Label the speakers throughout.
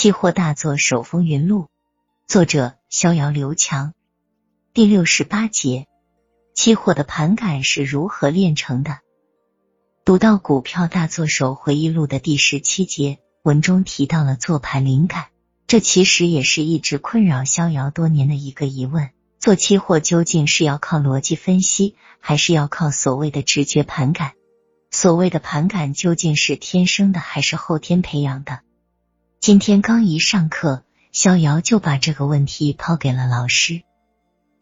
Speaker 1: 期货大作手风云录，作者逍遥刘强。第六十八节，期货的盘感是如何炼成的？读到股票大作手回忆录的第十七节，文中提到了做盘灵感，这其实也是一直困扰逍遥多年的一个疑问：做期货究竟是要靠逻辑分析，还是要靠所谓的直觉盘感？所谓的盘感究竟是天生的，还是后天培养的？今天刚一上课，逍遥就把这个问题抛给了老师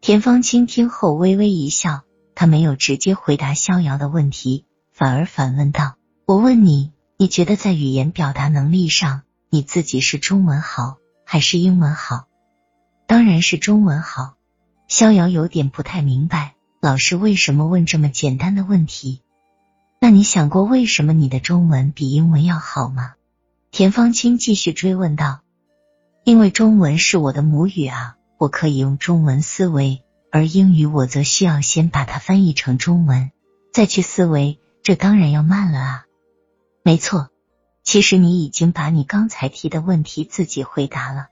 Speaker 1: 田方清。听后微微一笑，他没有直接回答逍遥的问题，反而反问道：“我问你，你觉得在语言表达能力上，你自己是中文好还是英文好？”当然是中文好。逍遥有点不太明白，老师为什么问这么简单的问题？那你想过为什么你的中文比英文要好吗？田方清继续追问道：“因为中文是我的母语啊，我可以用中文思维，而英语我则需要先把它翻译成中文，再去思维，这当然要慢了啊。”没错，其实你已经把你刚才提的问题自己回答了。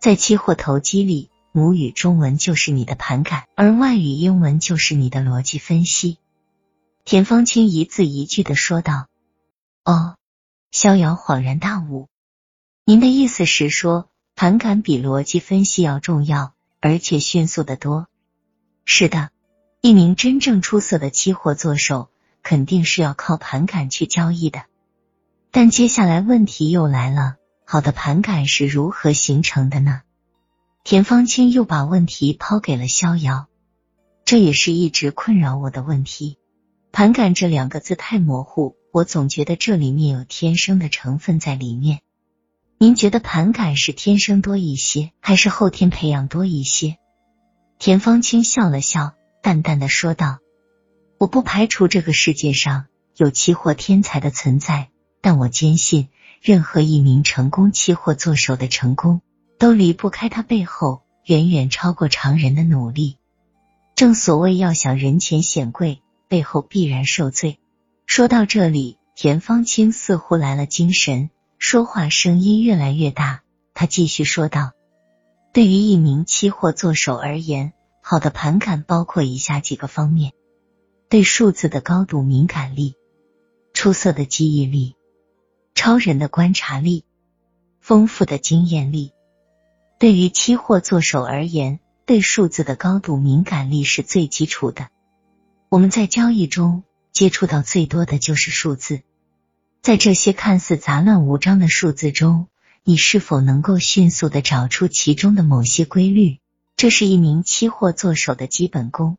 Speaker 1: 在期货投机里，母语中文就是你的盘感，而外语英文就是你的逻辑分析。田方清一字一句的说道：“哦。”逍遥恍然大悟，您的意思是说，盘感比逻辑分析要重要，而且迅速的多？是的，一名真正出色的期货做手，肯定是要靠盘感去交易的。但接下来问题又来了，好的盘感是如何形成的呢？田方清又把问题抛给了逍遥，这也是一直困扰我的问题。盘感这两个字太模糊。我总觉得这里面有天生的成分在里面。您觉得盘感是天生多一些，还是后天培养多一些？田方清笑了笑，淡淡的说道：“我不排除这个世界上有期货天才的存在，但我坚信，任何一名成功期货做手的成功，都离不开他背后远远超过常人的努力。正所谓，要想人前显贵，背后必然受罪。”说到这里，田方清似乎来了精神，说话声音越来越大。他继续说道：“对于一名期货做手而言，好的盘感包括以下几个方面：对数字的高度敏感力、出色的记忆力、超人的观察力、丰富的经验力。对于期货做手而言，对数字的高度敏感力是最基础的。我们在交易中。”接触到最多的就是数字，在这些看似杂乱无章的数字中，你是否能够迅速的找出其中的某些规律？这是一名期货做手的基本功。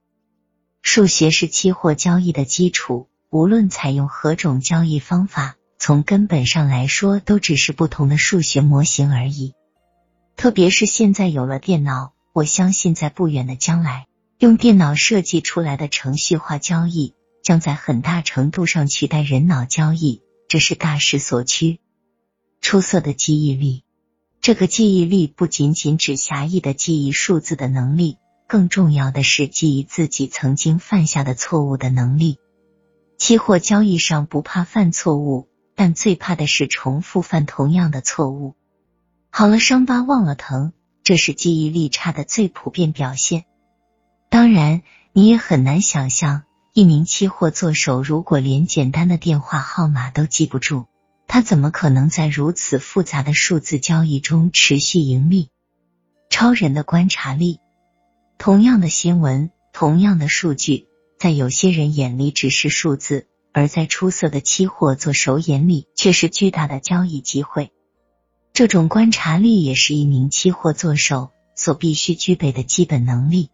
Speaker 1: 数学是期货交易的基础，无论采用何种交易方法，从根本上来说，都只是不同的数学模型而已。特别是现在有了电脑，我相信在不远的将来，用电脑设计出来的程序化交易。将在很大程度上取代人脑交易，这是大势所趋。出色的记忆力，这个记忆力不仅仅指狭义的记忆数字的能力，更重要的是记忆自己曾经犯下的错误的能力。期货交易上不怕犯错误，但最怕的是重复犯同样的错误。好了伤疤忘了疼，这是记忆力差的最普遍表现。当然，你也很难想象。一名期货做手，如果连简单的电话号码都记不住，他怎么可能在如此复杂的数字交易中持续盈利？超人的观察力，同样的新闻，同样的数据，在有些人眼里只是数字，而在出色的期货做手眼里却是巨大的交易机会。这种观察力也是一名期货做手所必须具备的基本能力。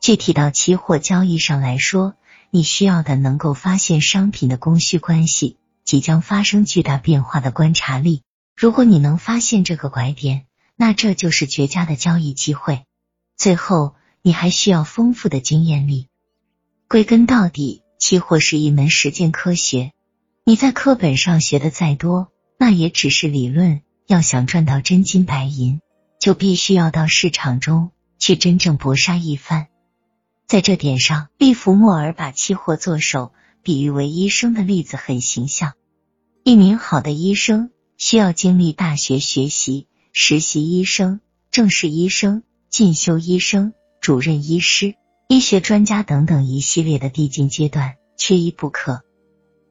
Speaker 1: 具体到期货交易上来说，你需要的能够发现商品的供需关系即将发生巨大变化的观察力。如果你能发现这个拐点，那这就是绝佳的交易机会。最后，你还需要丰富的经验力。归根到底，期货是一门实践科学。你在课本上学的再多，那也只是理论。要想赚到真金白银，就必须要到市场中去真正搏杀一番。在这点上，利弗莫尔把期货做手比喻为医生的例子很形象。一名好的医生需要经历大学学习、实习医生、正式医生、进修医生、主任医师、医学专家等等一系列的递进阶段，缺一不可。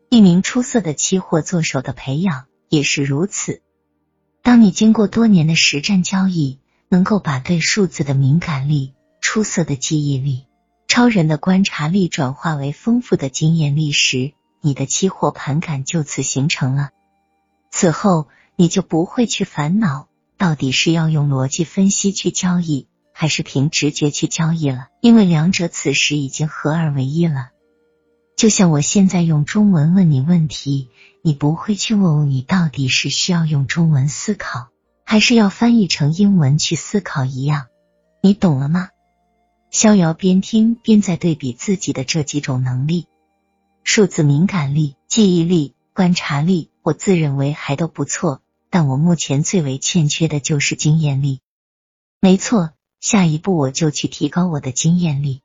Speaker 1: 一名出色的期货做手的培养也是如此。当你经过多年的实战交易，能够把对数字的敏感力、出色的记忆力、超人的观察力转化为丰富的经验力时，你的期货盘感就此形成了。此后，你就不会去烦恼到底是要用逻辑分析去交易，还是凭直觉去交易了，因为两者此时已经合二为一了。就像我现在用中文问你问题，你不会去问问你到底是需要用中文思考，还是要翻译成英文去思考一样，你懂了吗？逍遥边听边在对比自己的这几种能力：数字敏感力、记忆力、观察力，我自认为还都不错，但我目前最为欠缺的就是经验力。没错，下一步我就去提高我的经验力。